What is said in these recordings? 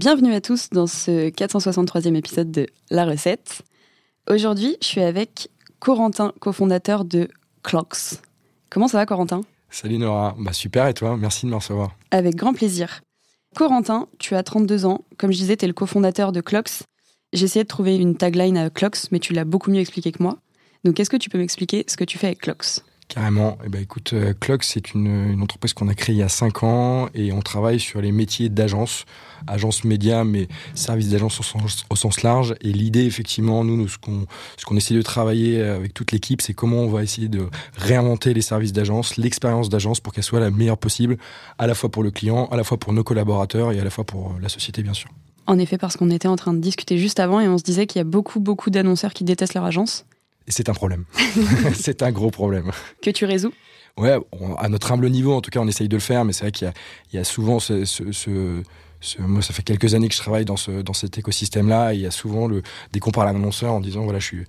Bienvenue à tous dans ce 463e épisode de La recette. Aujourd'hui, je suis avec Corentin, cofondateur de Clocks. Comment ça va, Corentin? Salut Nora, bah super et toi? Merci de me recevoir. Avec grand plaisir. Corentin, tu as 32 ans. Comme je disais, tu es le cofondateur de Clocks. J'ai essayé de trouver une tagline à Clocks, mais tu l'as beaucoup mieux expliqué que moi. Donc, est-ce que tu peux m'expliquer ce que tu fais avec Clocks Carrément. Eh ben, écoute, euh, Clocks, c'est une, entreprise qu'on a créée il y a 5 ans et on travaille sur les métiers d'agence, agence média, mais service d'agence au sens, large. Et l'idée, effectivement, nous, nous ce qu'on ce qu'on essaie de travailler avec toute l'équipe, c'est comment on va essayer de réinventer les services d'agence, l'expérience d'agence pour qu'elle soit la meilleure possible, à la fois pour le client, à la fois pour nos collaborateurs et à la fois pour la société, bien sûr. En effet, parce qu'on était en train de discuter juste avant et on se disait qu'il y a beaucoup, beaucoup d'annonceurs qui détestent leur agence c'est un problème. c'est un gros problème. Que tu résous? Ouais, à notre humble niveau, en tout cas, on essaye de le faire, mais c'est vrai qu'il y, a souvent ce, moi, ça fait quelques années que je travaille dans, ce, dans cet écosystème-là. il y a souvent le, des comptes à l'annonceur en disant, voilà, je suis,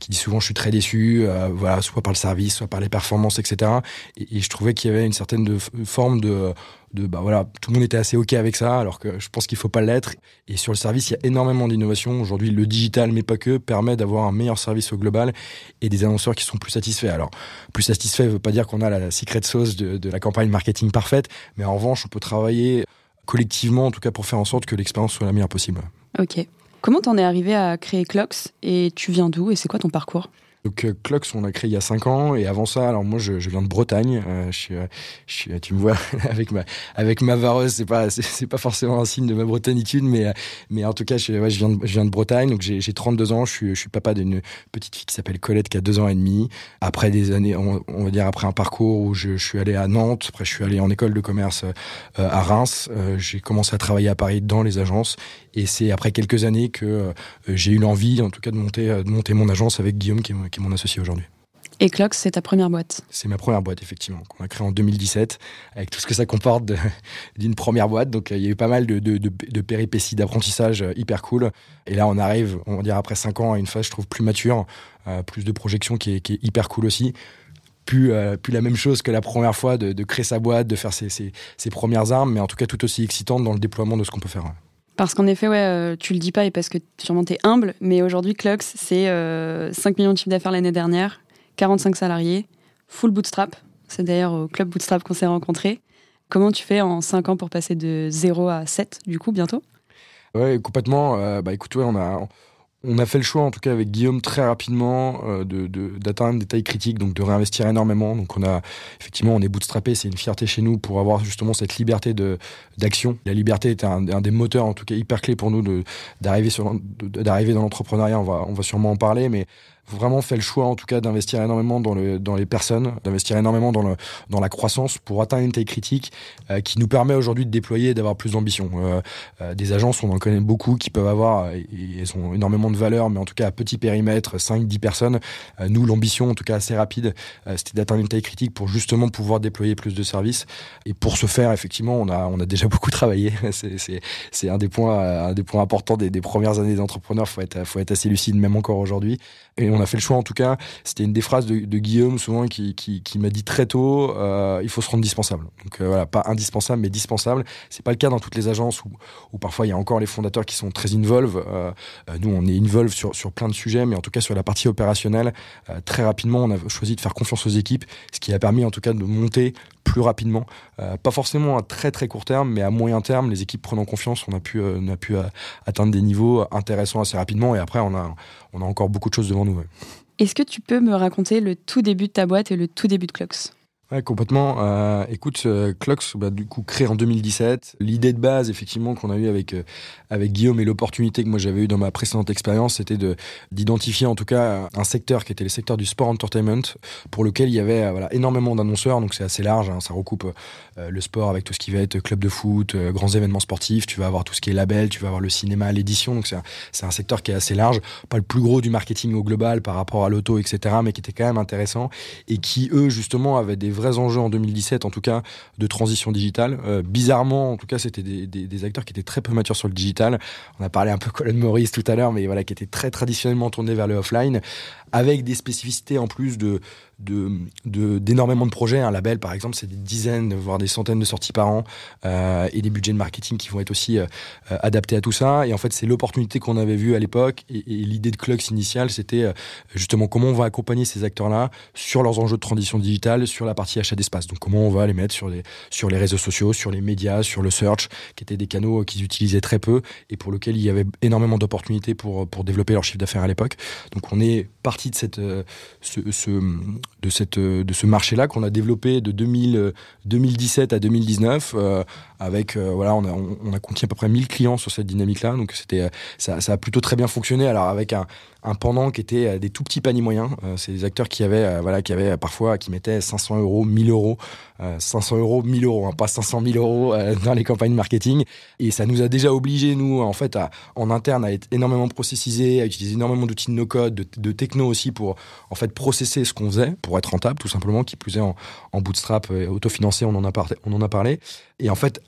qui dit souvent, je suis très déçu, euh, voilà, soit par le service, soit par les performances, etc. Et, je trouvais qu'il y avait une certaine forme de, de, bah voilà, tout le monde était assez ok avec ça, alors que je pense qu'il faut pas l'être. Et sur le service, il y a énormément d'innovation. Aujourd'hui, le digital, mais pas que, permet d'avoir un meilleur service au global et des annonceurs qui sont plus satisfaits. Alors, plus satisfait veut pas dire qu'on a la, secret sauce de, de la campagne marketing parfaite, mais en revanche, on peut travailler collectivement, en tout cas pour faire en sorte que l'expérience soit la meilleure possible. Ok. Comment t'en es arrivé à créer Clocks et tu viens d'où et c'est quoi ton parcours? Donc euh, Clocks, on a créé il y a 5 ans et avant ça, alors moi je, viens de Bretagne. Euh, euh, tu me vois avec ma avec ma vareuse, c'est pas c'est pas forcément un signe de ma bretanitude, mais mais en tout cas je, viens de, je viens de Bretagne. Donc j'ai 32 ans, je suis je suis papa d'une petite fille qui s'appelle Colette qui a 2 ans et demi. Après des années, on, va dire après un parcours où je, suis allé à Nantes, après je suis allé en école de commerce à Reims. j'ai commencé à travailler à Paris dans les agences et c'est après quelques années que j'ai eu l'envie, en tout cas, de monter de monter mon agence avec Guillaume qui est, qui est mon associé aujourd'hui. Et Clocks, c'est ta première boîte C'est ma première boîte, effectivement, qu'on a créée en 2017, avec tout ce que ça comporte d'une première boîte. Donc, il y a eu pas mal de, de, péripéties, d'apprentissage euh, hyper cool. Et là, on arrive, on va dire, après 5 ans, à une phase, je trouve, plus mature, euh, plus de projection qui est, qui est, hyper cool aussi. Plus, euh, plus la même chose que la première fois de, créer sa boîte, de faire ses, ses, ses, premières armes, mais en tout cas tout aussi excitante dans le déploiement de ce qu'on peut faire. Parce qu'en effet, ouais, tu le dis pas et parce que sûrement es humble, mais aujourd'hui, Clocks, c'est 5 millions de chiffres d'affaires l'année dernière, 45 salariés, full bootstrap. C'est d'ailleurs au club bootstrap qu'on s'est rencontrés. Comment tu fais en 5 ans pour passer de 0 à 7, du coup, bientôt? Ouais, complètement. Euh, bah écoute, ouais, on a, on a fait le choix, en tout cas avec Guillaume, très rapidement euh, d'atteindre de, des tailles critiques, donc de réinvestir énormément. Donc on a effectivement, on est bootstrappé, c'est une fierté chez nous pour avoir justement cette liberté d'action. La liberté était un, un, des moteurs, en tout cas hyper clé pour nous d'arriver dans l'entrepreneuriat. On va on va sûrement en parler, mais vraiment fait le choix en tout cas d'investir énormément dans, le, dans les personnes, d'investir énormément dans, le, dans la croissance pour atteindre une taille critique euh, qui nous permet aujourd'hui de déployer et d'avoir plus d'ambition. Euh, euh, des agences, on en connaît beaucoup qui peuvent avoir, elles ont énormément de valeur, mais en tout cas à petit périmètre, 5-10 personnes. nous, l'ambition, en tout cas assez rapide, c'était d'atteindre une taille critique pour justement pouvoir déployer plus de services. Et pour ce faire, effectivement, on a, on a déjà beaucoup travaillé. C'est un des points, un des points importants des, des premières années d'entrepreneur. Faut être, faut être assez lucide, même encore aujourd'hui. A fait le choix, en tout cas, c'était une des phrases de, Guillaume souvent qui, m'a dit très tôt, euh, il faut se rendre dispensable. Donc euh, voilà, pas indispensable, mais dispensable. C'est pas le cas dans toutes les agences où, parfois il y a encore les fondateurs qui sont très involve. Euh, nous, on est involve sur, sur plein de sujets, mais en tout cas sur la partie opérationnelle, très rapidement, on a choisi de faire confiance aux équipes, ce qui a permis en tout cas de monter plus rapidement. pas forcément à très très court terme, mais à moyen terme, les équipes prenant confiance, on a pu, on a pu atteindre des niveaux intéressants assez rapidement. Et après, on a, on a encore beaucoup de choses devant nous. Est-ce que tu peux me raconter le tout début de ta boîte et le tout début de Clocks Ouais, complètement. Euh, écoute, euh, Clocks, bah, du coup, créé en 2017. L'idée de base, effectivement, qu'on a eu avec euh, avec Guillaume et l'opportunité que moi j'avais eu dans ma précédente expérience, c'était de d'identifier en tout cas un secteur qui était le secteur du sport entertainment, pour lequel il y avait voilà énormément d'annonceurs. Donc c'est assez large. Hein, ça recoupe le sport avec tout ce qui va être club de foot, grands événements sportifs. Tu vas avoir tout ce qui est label, tu vas avoir le cinéma, l'édition. Donc c'est un, un secteur qui est assez large, pas le plus gros du marketing au global par rapport à l'auto, etc. Mais qui était quand même intéressant et qui eux justement avaient des vrais enjeux en 2017, en tout cas, de transition digitale. Euh, bizarrement, en tout cas, c'était des, des, acteurs qui étaient très peu matures sur le digital. On a parlé un peu Colin Morris tout à l'heure, mais voilà, qui étaient très traditionnellement tournés vers le offline, avec des spécificités en plus de d'énormément de, projets. Un label, par exemple, c'est des dizaines, voire des centaines de sorties par an, euh, et des budgets de marketing qui vont être aussi euh, adaptés à tout ça. Et en fait, c'est l'opportunité qu'on avait vue à l'époque. Et, l'idée de Clux initiale, c'était euh, justement comment on va accompagner ces acteurs-là sur leurs enjeux de transition digitale, sur la partie achat d'espace. Donc, comment on va les mettre sur les sur les réseaux sociaux, sur les médias, sur le search, qui étaient des canaux qu'ils utilisaient très peu et pour lesquels il y avait énormément d'opportunités pour pour développer leur chiffre d'affaires à l'époque. Donc, on est parti de cette ce, ce de, cette, de ce marché-là qu'on a développé de 2000, 2017 à 2019 euh, avec euh, voilà on a, on, a conquis à peu près 1000 clients sur cette dynamique-là donc c'était ça, ça, a plutôt très bien fonctionné alors avec un, un pendant qui était euh, des tout petits paniers moyens. Euh, c'est des acteurs qui avaient, euh, voilà, qui avaient parfois, qui mettaient 500 euros, 1000 euros, 500 euros, 1000 euros, hein, pas 500 000 euros dans les campagnes marketing. Et ça nous a déjà obligé, nous, en fait, à, en interne, à être énormément processisé, à utiliser énormément d'outils de no-code, de, techno aussi pour, en fait, processer ce qu'on faisait, pour être rentable, tout simplement, qui plus est en, en bootstrap autofinancé, on en a on en a parlé. Et en fait,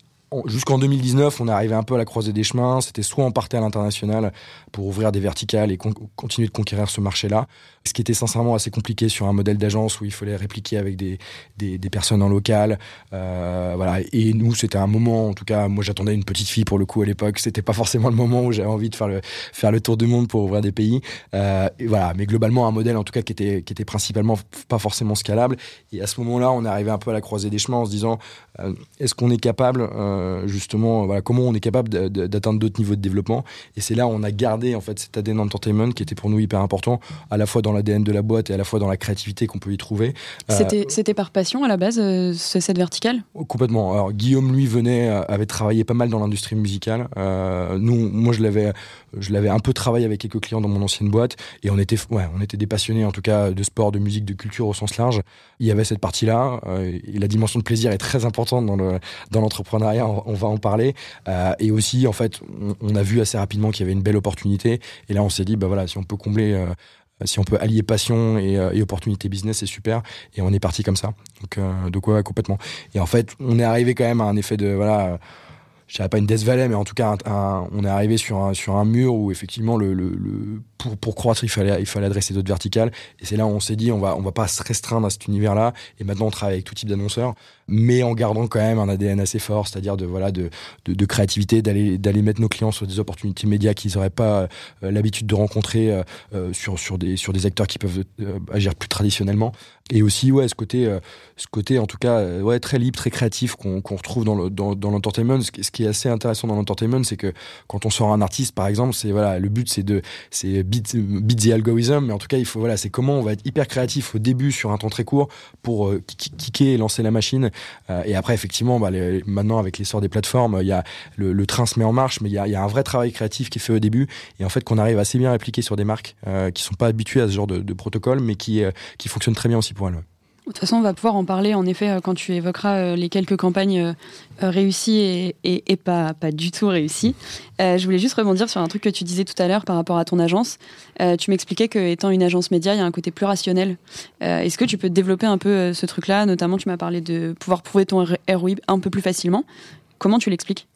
jusqu'en 2019, on arrivé un peu à la croisée des chemins. C'était soit on partait à l'international pour ouvrir des verticales et continuer de conquérir ce marché-là, ce qui était sincèrement assez compliqué sur un modèle d'agence où il fallait répliquer avec des, des, personnes en local. Euh, voilà. Et nous, c'était un moment, en tout cas, moi j'attendais une petite fille pour le coup à l'époque. C'était pas forcément le moment où j'avais envie de faire le, faire le tour du monde pour ouvrir des pays. Euh, voilà. Mais globalement, un modèle en tout cas qui était, qui était principalement pas forcément scalable. Et à ce moment-là, on arrivé un peu à la croisée des chemins en se disant, euh, est-ce qu'on est capable euh, euh, justement, voilà, comment on est capable d'atteindre d'autres niveaux de développement. Et c'est là où on a gardé en fait cet ADN entertainment qui était pour nous hyper important, à la fois dans l'ADN de la boîte et à la fois dans la créativité qu'on peut y trouver. Euh, c'était par passion à la base, euh, cette verticale? Complètement. Alors Guillaume, lui, venait, avait travaillé pas mal dans l'industrie musicale. nous, moi, je l'avais je l'avais un peu travaillé avec quelques clients dans mon ancienne boîte et on était, ouais, on était des passionnés en tout cas de sport, de musique, de culture au sens large. Il y avait cette partie-là et la dimension de plaisir est très importante dans le dans l'entrepreneuriat on va en parler. Euh, et aussi, en fait, on, a vu assez rapidement qu'il y avait une belle opportunité. Et là, on s'est dit, bah voilà, si on peut combler euh, si on peut allier passion et, euh, et opportunité business, c'est super. Et on est parti comme ça. Donc, de quoi complètement. Et en fait, on est arrivé quand même à un effet de voilà je dirais pas une Death Valley, mais en tout cas, on est arrivé sur un, sur un mur où effectivement, le pour, pour croître, il fallait, il fallait adresser d'autres verticales. Et c'est là où on s'est dit, on va, on va pas se restreindre à cet univers-là. Et maintenant, on travaille avec tout type d'annonceurs, mais en gardant quand même un ADN assez fort, c'est-à-dire de, voilà, de, de, créativité, d'aller, d'aller mettre nos clients sur des opportunités médias qu'ils n'auraient pas euh, l'habitude de rencontrer euh, euh, sur, sur, des, sur des acteurs qui peuvent agir plus traditionnellement. Et aussi, ouais, ce côté, ce côté, en tout cas, ouais, très libre, très créatif qu'on, qu'on retrouve dans, le, dans, dans l'entertainment. Ce, qui est assez intéressant dans l'entertainment, c'est que quand on sort un artiste, par exemple, c'est voilà, le but, c'est de, c'est beat, beat the algorithm, mais en tout cas, il faut voilà, c'est comment on va être hyper créatif au début sur un temps très court pour euh, kicker et lancer la machine. Euh, et après, effectivement, bah, maintenant avec l'essor des plateformes, il y a le, train se met en marche, mais il y a, un vrai travail créatif qui est fait au début et en fait qu'on arrive assez bien à appliquer sur des marques euh, qui sont pas habituées à ce genre de, protocole, mais qui qui fonctionnent très bien aussi pour elles. De toute façon, on va pouvoir en parler en effet euh, quand tu évoqueras euh, les quelques campagnes euh, réussies et, pas, pas du tout réussies. je voulais juste rebondir sur un truc que tu disais tout à l'heure par rapport à ton agence. tu m'expliquais qu'étant une agence média, il y a un côté plus rationnel. Est-ce que tu peux développer un peu ce truc-là? Notamment, tu m'as parlé de pouvoir prouver ton ROI un peu plus facilement. Comment tu l'expliques?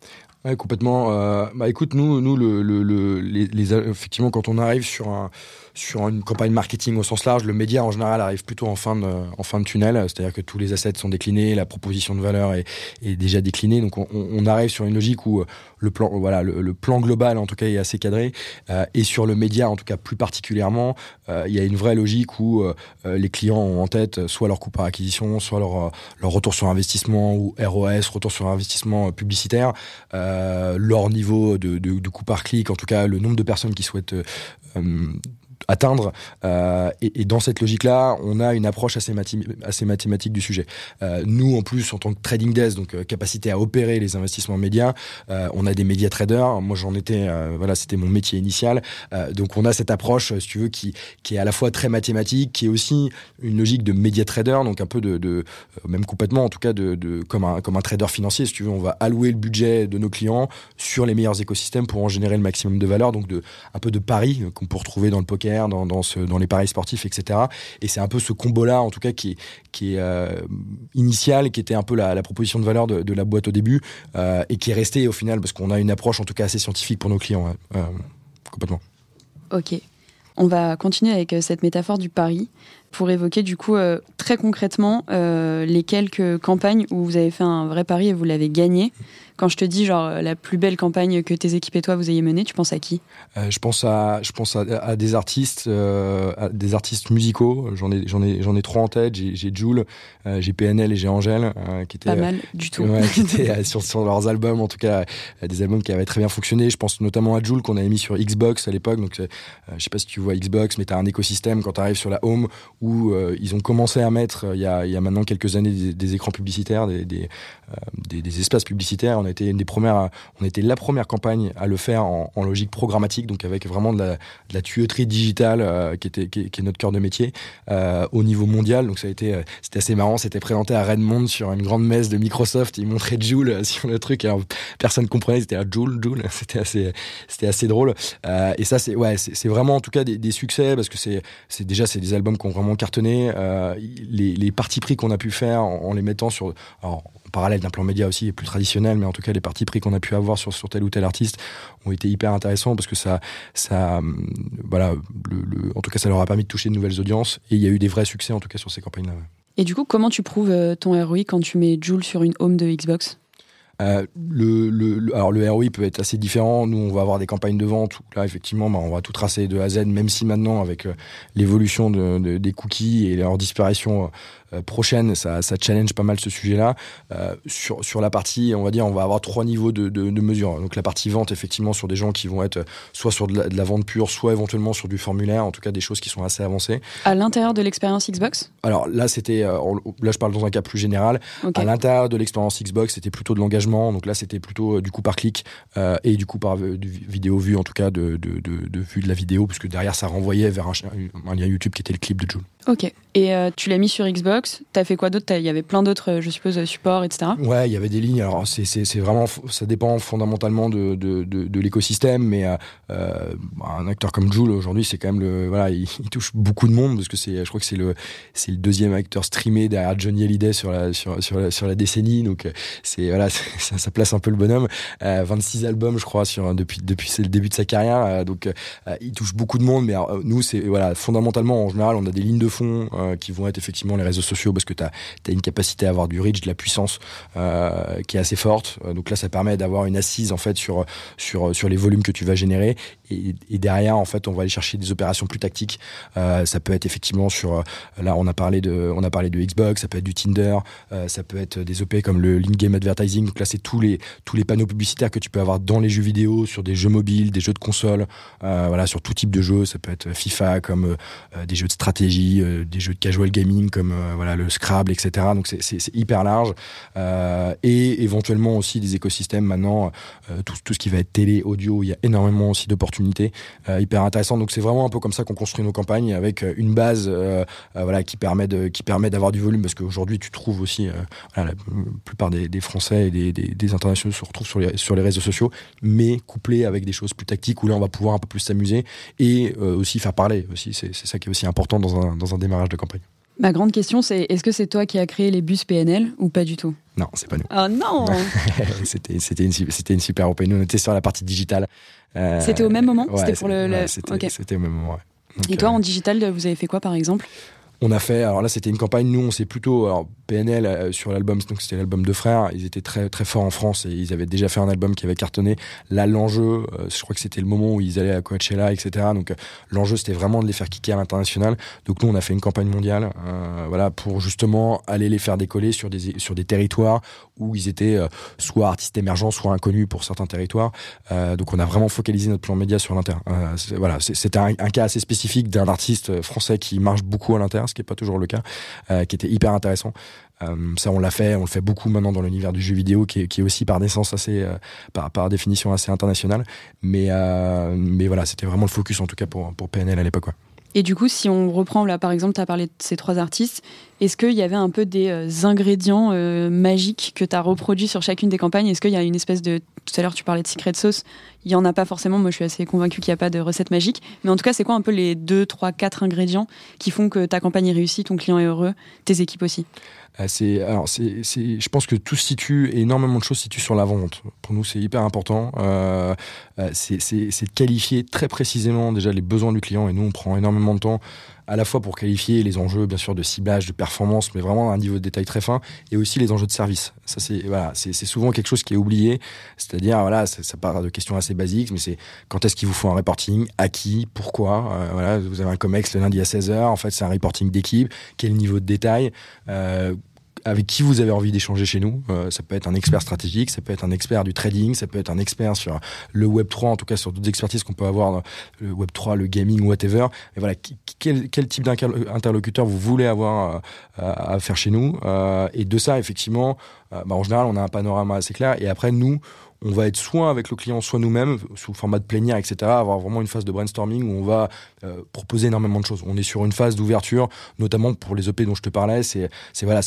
Complètement. bah écoute, nous, nous, le, le, les, effectivement, quand on arrive sur un sur une campagne marketing au sens large, le média en général arrive plutôt en fin de, en fin de tunnel, c'est-à-dire que tous les assets sont déclinés, la proposition de valeur est, est déjà déclinée, donc on, arrive sur une logique où le plan, voilà, le, plan global en tout cas est assez cadré, euh, et sur le média en tout cas plus particulièrement, euh, il y a une vraie logique où euh, les clients ont en tête soit leur coût par acquisition, soit leur, leur retour sur investissement ou ROS, retour sur investissement publicitaire, leur niveau de, de, de coût par clic, en tout cas le nombre de personnes qui souhaitent atteindre. Euh, et, dans cette logique-là, on a une approche assez, mathématique du sujet. Euh, nous, en plus, en tant que trading desk, donc euh, capacité à opérer les investissements médias, on a des médias traders. Moi, j'en étais, voilà, c'était mon métier initial. donc, on a cette approche, si tu veux, qui, est à la fois très mathématique, qui est aussi une logique de média trader, donc un peu de, même complètement, en tout cas, de, comme un comme un trader financier, si tu veux, on va allouer le budget de nos clients sur les meilleurs écosystèmes pour en générer le maximum de valeur. Donc, de un peu de paris qu'on peut retrouver dans le poker dans, les paris sportifs, etc. Et c'est un peu ce combo-là, en tout cas, qui est, euh, initial, qui était un peu la, proposition de valeur de, la boîte au début, euh, et qui est resté au final, parce qu'on a une approche, en tout cas, assez scientifique pour nos clients, hein, euh, complètement. Ok. On va continuer avec cette métaphore du pari pour évoquer du coup très concrètement les quelques campagnes où vous avez fait un vrai pari et vous l'avez gagné. Quand je te dis genre la plus belle campagne que tes équipes et toi vous ayez menée, tu penses à qui? Euh, Je pense à je pense à, à des artistes, euh, à des artistes musicaux. J'en ai j'en ai j'en ai trois en tête. J'ai j'ai Jules, euh, j'ai PNL et j'ai Angèle qui étaient pas mal du tout. Ouais, qui étaient sur, sur leurs albums en tout cas des albums qui avaient très bien fonctionné. Je pense notamment à Jules qu'on avait mis sur Xbox à l'époque. Donc je sais pas si tu vois Xbox, mais tu as un écosystème quand tu arrives sur la home où ils ont commencé à mettre il y a il y a maintenant quelques années des, des écrans publicitaires, des des, des des espaces publicitaires on été une la première campagne à le faire en, logique programmatique, donc avec vraiment de la, tuyauterie digitale euh, qui était est, notre cœur de métier euh, au niveau mondial. Donc ça a été, euh, c'était assez marrant. C'était présenté à Redmond sur une grande messe de Microsoft. Ils montraient Joule sur le truc. Alors, personne comprenait. C'était à Joule, Joule. C'était assez, drôle. Et ça, c'est c'est vraiment en tout cas des, succès parce que c'est, déjà c'est des albums qui ont vraiment cartonné. les, parties pris qu'on a pu faire en, les mettant sur, parallèle d'un plan média aussi plus traditionnel, mais en tout cas les parties pris qu'on a pu avoir sur, sur tel ou tel artiste ont été hyper intéressants parce que ça, ça, voilà, le, le, en tout cas ça leur a permis de toucher de nouvelles audiences et il y a eu des vrais succès en tout cas sur ces campagnes-là. Ouais. Et du coup, comment tu prouves ton ROI quand tu mets Joule sur une home de Xbox? Euh, le, le, alors le ROI peut être assez différent. Nous, on va avoir des campagnes de vente où là, effectivement, bah, on va tout tracer de A à Z, même si maintenant, avec euh, l'évolution de, de, des cookies et leur disparition euh, prochaine, ça, ça, challenge pas mal ce sujet-là. Euh, sur, sur la partie, on va dire, on va avoir trois niveaux de, de, de mesure. Donc la partie vente, effectivement, sur des gens qui vont être soit sur de la, de la, vente pure, soit éventuellement sur du formulaire, en tout cas des choses qui sont assez avancées. À l'intérieur de l'expérience Xbox? Alors là, c'était, euh, là je parle dans un cas plus général. Okay. À l'intérieur de l'expérience Xbox, c'était plutôt de l'engagement. Donc là, c'était plutôt euh, du coup par clic euh, et du coup par du vidéo vue, en tout cas de, de, de, de vue de la vidéo, parce que derrière, ça renvoyait vers un, un lien YouTube qui était le clip de Joule. Ok. Et euh, tu l'as mis sur Xbox. T'as fait quoi d'autre? Il y avait plein d'autres, je suppose, supports, etc. Ouais, il y avait des lignes. Alors c'est c'est vraiment, ça dépend fondamentalement de l'écosystème, mais euh, un acteur comme Joule aujourd'hui, c'est quand même le voilà, il, touche beaucoup de monde parce que c'est, je crois que c'est le c'est le deuxième acteur streamé derrière Johnny Hallyday sur la sur sur la, décennie. Donc c'est voilà, ça, place un peu le bonhomme. Euh, 26 albums, je crois, sur depuis depuis le début de sa carrière. Euh, donc il touche beaucoup de monde, mais nous c'est voilà, fondamentalement en général, on a des lignes de euh, qui vont être effectivement les réseaux sociaux parce que tu as, une capacité à avoir du reach, de la puissance euh, qui est assez forte. Euh, donc là, ça permet d'avoir une assise en fait sur sur sur les volumes que tu vas générer et, derrière en fait on va aller chercher des opérations plus tactiques. Ça peut être effectivement sur là on a parlé de on a parlé de Xbox, ça peut être du Tinder, ça peut être des OP comme le link game advertising. Donc là c'est tous les tous les panneaux publicitaires que tu peux avoir dans les jeux vidéo, sur des jeux mobiles, des jeux de console, voilà sur tout type de jeux. Ça peut être FIFA comme des jeux de stratégie, des jeux de casual gaming comme euh, voilà le Scrabble, etc. Donc c'est hyper large euh, et éventuellement aussi des écosystèmes maintenant euh, tout, ce qui va être télé, audio, il y a énormément aussi d'opportunités euh, hyper intéressantes. Donc c'est vraiment un peu comme ça qu'on construit nos campagnes avec une base euh, voilà qui permet de qui permet d'avoir du volume parce qu'aujourd'hui tu trouves aussi la plupart des, Français et des, des, internationaux se retrouvent sur les sur les réseaux sociaux, mais couplé avec des choses plus tactiques où là on va pouvoir un peu plus s'amuser et aussi faire parler aussi. C'est ça qui est aussi important dans un démarrage de campagne. Ma grande question, c'est est-ce que c'est toi qui as créé les bus PNL ou pas du tout? Non, c'est pas nous. Oh non C'était une, une super OP. Nous, on était sur la partie digitale. Euh, c'était au même moment? Ouais, C'était pour le. Ouais, c'était okay. au même moment, ouais. Donc, Et toi, euh, en digital, vous avez fait quoi par exemple? On a fait, alors là c'était une campagne, nous on s'est plutôt, alors PNL euh, sur l'album, donc c'était l'album de frères, ils étaient très très forts en France et ils avaient déjà fait un album qui avait cartonné. Là l'enjeu, euh, je crois que c'était le moment où ils allaient à Coachella, etc. Donc euh, l'enjeu c'était vraiment de les faire kicker à l'international. Donc nous on a fait une campagne mondiale, voilà, pour justement aller les faire décoller sur des sur des territoires où ils étaient soit artistes émergents, soit inconnus pour certains territoires. donc on a vraiment focalisé notre plan média sur l'inter. voilà, c'était un, un, cas assez spécifique d'un artiste français qui marche beaucoup à l'inter, ce qui est pas toujours le cas, qui était hyper intéressant. Euh, ça, on l'a fait, on le fait beaucoup maintenant dans l'univers du jeu vidéo, qui est, aussi euh, par, définition assez international. Mais, euh, mais voilà, c'était vraiment le focus en tout cas pour, pour PNL à l'époque. Et du coup, si on reprend là, par exemple, tu as parlé de ces trois artistes, est-ce qu'il y avait un peu des ingrédients magiques que tu as reproduits sur chacune des campagnes? Est-ce qu'il y a une espèce de. Tout à l'heure, tu parlais de secret sauce. Il n'y en a pas forcément. Moi, je suis assez convaincu qu'il n'y a pas de recette magique. Mais en tout cas, c'est quoi un peu les deux, trois, quatre ingrédients qui font que ta campagne est réussie, ton client est heureux, tes équipes aussi? Euh, c'est, alors c'est, c'est, je pense que tout situe, énormément de choses se situent sur la vente. Pour nous, c'est hyper important. Euh, euh c'est, c'est, c'est de qualifier très précisément déjà les besoins du client. Et nous, on prend énormément de temps à la fois pour qualifier les enjeux, bien sûr, de ciblage, de performance, mais vraiment un niveau de détail très fin, et aussi les enjeux de service. Ça, c'est voilà, c'est souvent quelque chose qui est oublié. C'est-à-dire, voilà, ça, ça, part de questions assez basiques, mais c'est quand est-ce qu'il vous faut un reporting, à qui, pourquoi. Euh, voilà, vous avez un comex le lundi à 16h. En fait, c'est un reporting d'équipe. Quel niveau de détail euh, avec qui vous avez envie d'échanger chez nous. Euh, ça peut être un expert stratégique, ça peut être un expert du trading, ça peut être un expert sur le Web 3, en tout cas sur d'autres expertises qu'on peut avoir le Web 3, le gaming, whatever. Et voilà, quel, type d'interlocuteur vous voulez avoir euh, à, faire chez nous. Euh, et de ça, effectivement, bah, en général, on a un panorama assez clair. Et après, nous, on va être soit avec le client, soit nous-mêmes, sous format de plénière, etc., avoir vraiment une phase de brainstorming où on va euh, proposer énormément de choses. On est sur une phase d'ouverture, notamment pour les EP dont je te parlais. C'est, voilà,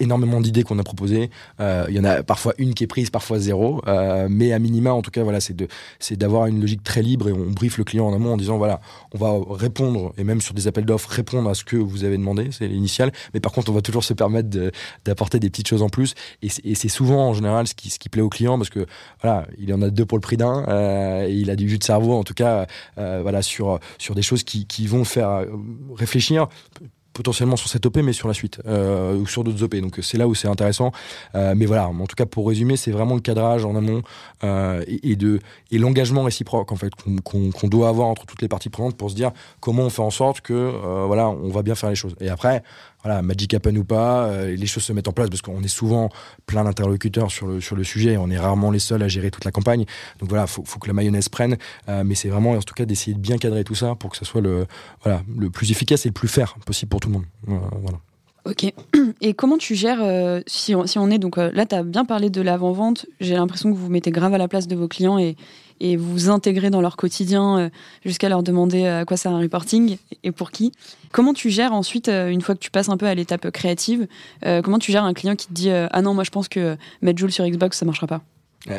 énormément d'idées qu'on a proposées. Euh, il y en a parfois une qui est prise, parfois zéro, euh, mais à minima, en tout cas, voilà, c'est d'avoir une logique très libre et on briefe le client en amont en disant voilà, on va répondre et même sur des appels d'offres répondre à ce que vous avez demandé, c'est l'initial. Mais par contre, on va toujours se permettre d'apporter des petites choses en plus et c'est souvent en général ce qui, ce qui plaît au client parce que voilà, il en a deux pour le prix d'un euh, il a du jus de cerveau en tout cas, euh, voilà, sur sur des choses qui, qui vont faire euh, réfléchir potentiellement sur cette OP, mais sur la suite euh, ou sur d'autres OP. Donc c'est là où c'est intéressant. Mais voilà, en tout cas pour résumer, c'est vraiment le cadrage en amont euh, et, et l'engagement réciproque en fait qu'on doit avoir entre toutes les parties prenantes pour se dire comment on fait en sorte que voilà on va bien faire les choses. Et après, voilà, Magic Happen ou pas, euh, les choses se mettent en place parce qu'on est souvent plein d'interlocuteurs sur le, sur le sujet. On est rarement les seuls à gérer toute la campagne. Donc voilà, faut, faut que la mayonnaise prenne. Euh, mais c'est vraiment, en tout cas, d'essayer de bien cadrer tout ça pour que ça soit le, voilà, le plus efficace et le plus fair possible pour tout le monde. voilà. Ok. Et comment tu gères, euh, si, on, si, on, est, donc là, tu as bien parlé de l'avant-vente, j'ai l'impression que vous vous mettez grave à la place de vos clients et, et vous intégrez dans leur quotidien euh, jusqu'à leur demander euh, à quoi sert un reporting et pour qui. Comment tu gères ensuite, euh, une fois que tu passes un peu à l'étape créative, comment tu gères un client qui te dit Ah non, moi je pense que mettre Joule sur Xbox, ça marchera pas?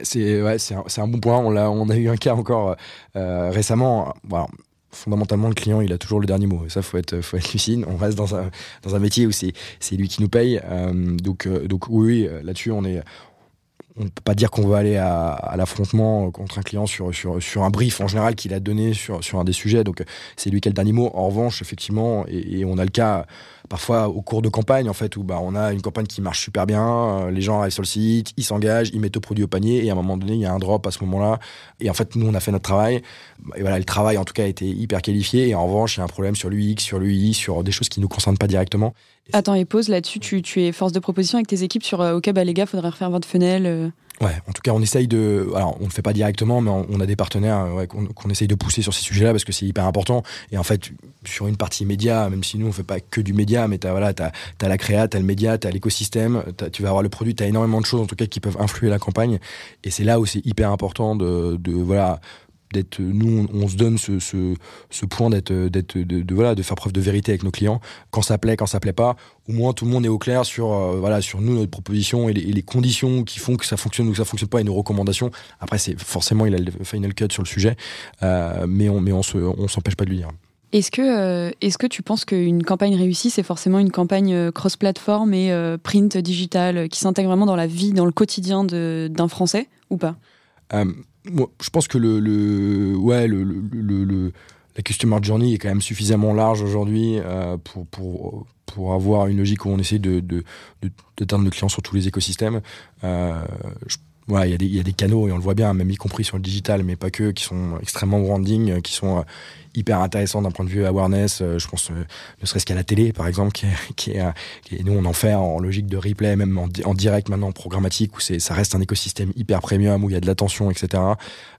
C'est ouais, un, un, bon point. On a, eu un cas encore récemment. Fondamentalement, le client, il a toujours le dernier mot. Ça, faut être, faut être lucide. On reste dans un, dans un métier où c'est, c'est lui qui nous paye. donc, donc oui, là-dessus, on est, on ne peut pas dire qu'on va aller à, l'affrontement contre un client sur, sur, sur un brief en général qu'il a donné sur, sur un des sujets. Donc c'est lui qui a le dernier mot. En revanche, effectivement, et, on a le cas parfois au cours de campagne en fait où bah, on a une campagne qui marche super bien, euh, les gens arrivent sur le site, ils s'engagent, ils mettent au produit au panier et à un moment donné il y a un drop à ce moment-là. Et en fait nous on a fait notre travail. Et voilà le travail en tout cas a été hyper qualifié et en revanche il y a un problème sur l'UX, sur l'UI, sur des choses qui nous concernent pas directement. Attends, et pause là-dessus, tu, tu, es force de proposition avec tes équipes sur euh, OK, bah les gars, faudrait refaire votre fenêtre. Euh. Ouais, en tout cas, on essaye de. Alors, on ne le fait pas directement, mais on, a des partenaires ouais, qu'on essaye de pousser sur ces sujets-là parce que c'est hyper important. Et en fait, sur une partie média, même si nous, on fait pas que du média, mais tu as, voilà, as, la créa, tu as le média, tu as l'écosystème, tu vas avoir le produit, tu as énormément de choses, en tout cas, qui peuvent influer la campagne. Et c'est là où c'est hyper important de, de voilà, d'être nous on, se donne ce, ce, point d'être d'être de, voilà de faire preuve de vérité avec nos clients. Quand ça plaît quand ça plaît pas au moins tout le monde est au clair sur euh, voilà sur nous notre proposition et les, conditions qui font que ça fonctionne ou que ça fonctionne pas et nos recommandations. Après c'est forcément il a le final cut sur le sujet euh, mais on mais on se on s'empêche pas de lui dire. Est-ce que, euh, est-ce que tu penses qu'une campagne réussie, c'est forcément une campagne cross-platform et print digital qui s'intègre vraiment dans la vie, dans le quotidien d'un Français ou pas? Je pense que le, le ouais, le, le, le, la customer journey est quand même suffisamment large aujourd'hui euh, pour, pour pour avoir une logique où on essaie de, de, d'atteindre nos clients sur tous les écosystèmes. Euh, il y, a des, canaux, et on le voit bien, même y compris sur le digital, mais pas que, qui sont extrêmement branding, qui sont euh, hyper intéressants d'un point de vue awareness. Euh, je pense, ne serait-ce qu'à la télé, par exemple, qui est, qui est, nous, on en fait en logique de replay, même en, direct maintenant, programmatique, où ça reste un écosystème hyper premium, où il y a de l'attention, etc.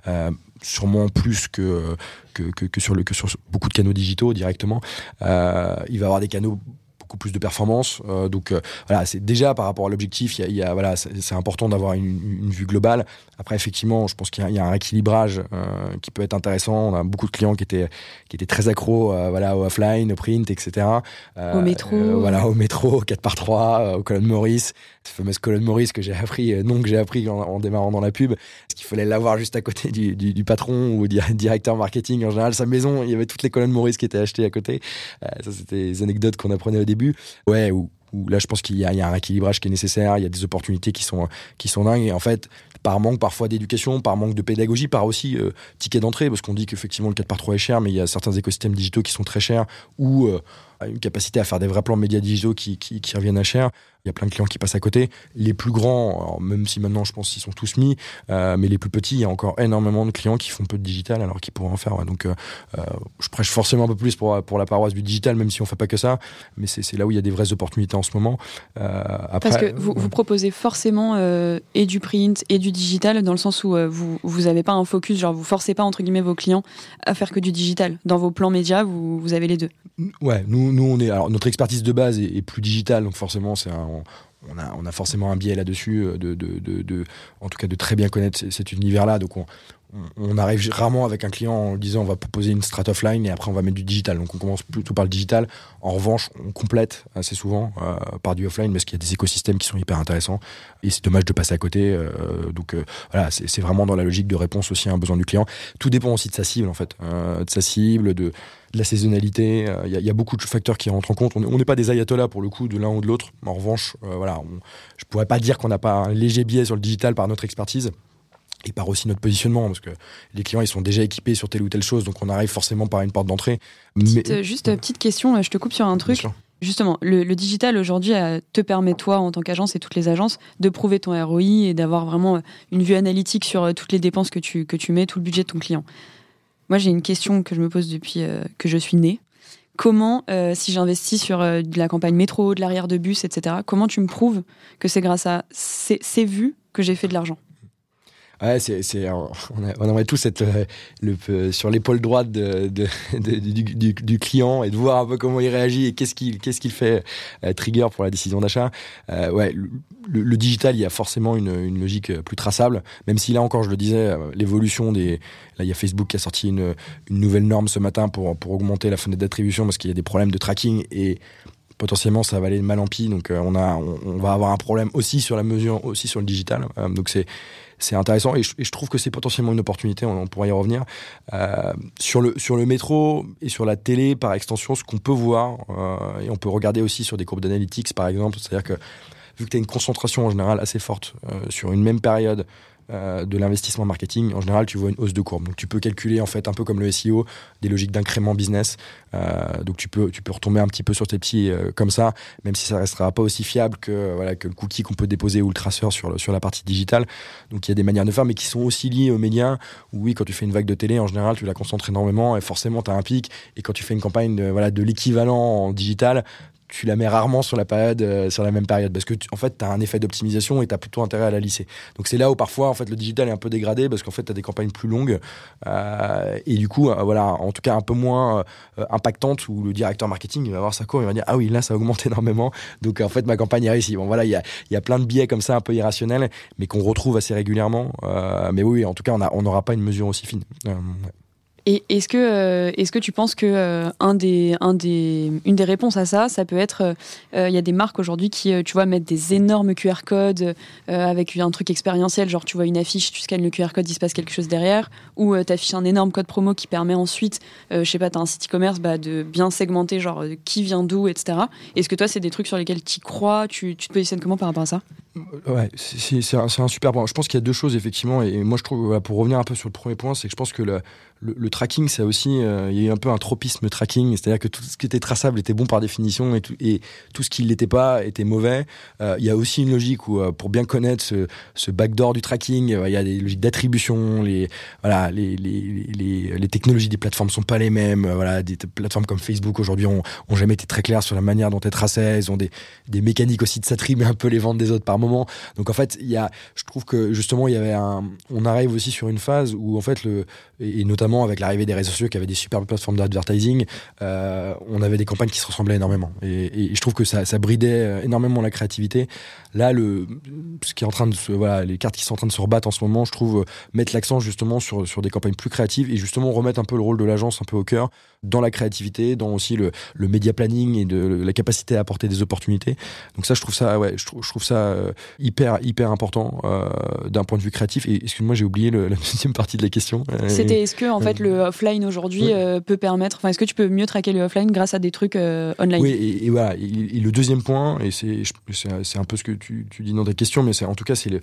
Euh, sûrement plus que, que, que, que, sur le, que sur beaucoup de canaux digitaux directement. Euh, il va y avoir des canaux plus de performance. Euh, donc euh, voilà, c'est déjà par rapport à l'objectif, il y, a, voilà, c'est important d'avoir une, vue globale. Après, effectivement, je pense qu'il y, a un équilibrage euh, qui peut être intéressant. On a beaucoup de clients qui étaient qui étaient très accros, voilà, au offline, au print, etc. au métro. voilà, au métro, 4 par 3 au colonne Maurice, cette fameuse colonne Maurice que j'ai appris, non que j'ai appris en, démarrant dans la pub, parce qu'il fallait l'avoir juste à côté du, du, patron ou du directeur marketing. En général, sa maison, il y avait toutes les colonnes Maurice qui étaient achetées à côté. ça, c'était des anecdotes qu'on apprenait au début. Ouais, ou là je pense qu'il y, a un équilibrage qui est nécessaire, il y a des opportunités qui sont, qui sont dingues. Et en fait, par manque parfois d'éducation, par manque de pédagogie, par aussi euh, ticket d'entrée, parce qu'on dit qu'effectivement le 4 par 3 est cher, mais il y a certains écosystèmes digitaux qui sont très chers, ou une capacité à faire des vrais plans médias digitaux qui, qui, qui reviennent à cher. Il y a plein de clients qui passent à côté. Les plus grands, même si maintenant je pense qu'ils sont tous mis, euh, mais les plus petits, il y a encore énormément de clients qui font peu de digital alors qu'ils pourraient en faire. Donc euh, euh, je prêche forcément un peu plus pour, pour la paroisse du digital, même si on fait pas que ça. Mais c'est là où il y a des vraies opportunités en ce moment. après, Parce que vous, vous proposez forcément et du print et du digital dans le sens où vous vous n'avez pas un focus, genre vous forcez pas entre guillemets vos clients à faire que du digital. Dans vos plans médias, vous, vous avez les deux. Ouais, nous, nous on est notre expertise de base est, plus digitale, donc forcément c'est on, a, forcément un biais là-dessus, euh, de, en tout cas de très bien connaître cet univers-là. Donc on, on arrive rarement avec un client en disant on va proposer une strat offline et après on va mettre du digital. Donc on commence plutôt par le digital. En revanche, on complète assez souvent euh, par du offline parce qu'il y a des écosystèmes qui sont hyper intéressants et c'est dommage de passer à côté. Euh, donc voilà, c'est vraiment dans la logique de réponse aussi à un besoin du client. Tout dépend aussi de sa cible en fait, de sa cible, de la saisonnalité. Il euh, y, a beaucoup de facteurs qui rentrent en compte. On n'est pas des ayatollahs pour le coup de l'un ou de l'autre. En revanche, euh, voilà, on, je pourrais pas dire qu'on n'a pas un léger biais sur le digital par notre expertise et par aussi notre positionnement, parce que les clients ils sont déjà équipés sur telle ou telle chose, donc on arrive forcément par une porte d'entrée. Mais... Euh, juste petite question, je te coupe sur un truc. Justement, le, digital aujourd'hui te permet, toi, en tant qu'agence et toutes les agences, de prouver ton ROI et d'avoir vraiment une vue analytique sur toutes les dépenses que tu, que tu mets, tout le budget de ton client. Moi, j'ai une question que je me pose depuis euh, que je suis née. Comment, euh, si j'investis sur euh, de la campagne métro, de l'arrière de bus, etc., comment tu me prouves que c'est grâce à ces vues que j'ai fait de l'argent? Ouais, c'est, c'est, on, on aimerait tous être euh, le, sur l'épaule droite de, de, du, client et de voir un peu comment il réagit et qu'est-ce qu'il, qu'est-ce qu'il fait euh, trigger pour la décision d'achat. Euh, ouais, le, digital, il y a forcément une, une, logique plus traçable, même si là encore, je le disais, l'évolution des. Là, il y a Facebook qui a sorti une, une nouvelle norme ce matin pour, pour augmenter la fenêtre d'attribution parce qu'il y a des problèmes de tracking et potentiellement ça va aller mal en pis donc on a on, va avoir un problème aussi sur la mesure aussi sur le digital donc c'est c'est intéressant et je, trouve que c'est potentiellement une opportunité, on, pourra y revenir. Euh, sur, le, sur le métro et sur la télé, par extension, ce qu'on peut voir, euh, et on peut regarder aussi sur des courbes d'analytics, par exemple, c'est-à-dire que vu que tu as une concentration en général assez forte euh, sur une même période euh, de l'investissement marketing, en général, tu vois une hausse de courbe. Donc, tu peux calculer, en fait, un peu comme le SEO, des logiques d'incrément business. Euh, donc, tu peux, tu peux retomber un petit peu sur tes petits euh, comme ça, même si ça restera pas aussi fiable que, voilà, que le cookie qu'on peut déposer ou le traceur sur, sur la partie digitale. Donc, il y a des manières de faire, mais qui sont aussi liées aux médias. Où, oui, quand tu fais une vague de télé, en général, tu la concentres énormément et forcément, tu as un pic. Et quand tu fais une campagne voilà, de l'équivalent en digital, tu la mets rarement sur la période, euh, sur la même période, parce que en fait, tu as un effet d'optimisation et tu as plutôt intérêt à la lisser. Donc c'est là où parfois, en fait, le digital est un peu dégradé parce qu'en fait, tu as des campagnes plus longues euh, et du coup, euh, voilà, en tout cas un peu moins impactantes où le directeur marketing il va voir sa cour, il va dire ah oui là ça augmente énormément, donc en fait ma campagne est réussie. Bon voilà, il y a, y a, plein de biais comme ça un peu irrationnels, mais qu'on retrouve assez régulièrement. mais oui, en tout cas, on n'aura pas une mesure aussi fine. Et est-ce que, euh, est-ce que tu penses que euh, des, une des réponses à ça, ça peut être, euh, il y a des marques aujourd'hui qui, tu vois, mettent des énormes QR codes avec un truc expérientiel, genre tu vois une affiche, tu scannes le QR code, il se passe quelque chose derrière, ou tu affiches un énorme code promo qui permet ensuite, je sais pas, tu as un site e-commerce, bah, de bien segmenter, genre qui vient d'où, etc. Est-ce que toi, c'est des trucs sur lesquels tu crois, tu, tu te positionnes comment par rapport à ça? Ouais, c'est un, super point. Je pense qu'il y a deux choses, effectivement. Et moi, je trouve, pour revenir un peu sur le premier point, c'est que je pense que le, tracking, ça aussi, euh, il y a eu un peu un tropisme tracking. C'est-à-dire que tout ce qui était traçable était bon par définition et tout, ce qui ne l'était pas était mauvais. Euh, il y a aussi une logique où, euh, pour bien connaître ce, backdoor du tracking, il y a des logiques d'attribution. Les, voilà, les, technologies des plateformes sont pas les mêmes. voilà, des plateformes comme Facebook aujourd'hui ont, jamais été très claires sur la manière dont elles traçaient. Elles ont des, des mécaniques aussi de s'attribuer un peu les ventes des autres par donc en fait, il y a, je trouve que justement, il y avait un, on arrive aussi sur une phase où en fait le, et, notamment avec l'arrivée des réseaux sociaux qui avaient des super plateformes d'advertising, euh, on avait des campagnes qui se ressemblaient énormément. Et, je trouve que ça, ça, bridait euh, énormément la créativité. Là, le, ce qui est en train de se, voilà, les cartes qui sont en train de se rebattre en ce moment, je trouve, euh, mettre l'accent justement sur, sur des campagnes plus créatives et justement remettre un peu le rôle de l'agence un peu au cœur dans la créativité, dans aussi le, le média planning et de la capacité à apporter des opportunités. Donc ça, je trouve ça, ouais, je trouve, je trouve ça hyper, hyper important euh, d'un point de vue créatif. Et excuse-moi, j'ai oublié le, la deuxième partie de la question. C'était est-ce que en fait le offline aujourd'hui euh, peut permettre, enfin est-ce que tu peux mieux traquer le offline grâce à des trucs euh, online? Oui, et, voilà. Et, le deuxième point, et c'est c'est un peu ce que tu, dis dans ta question, mais c'est en tout cas c'est euh,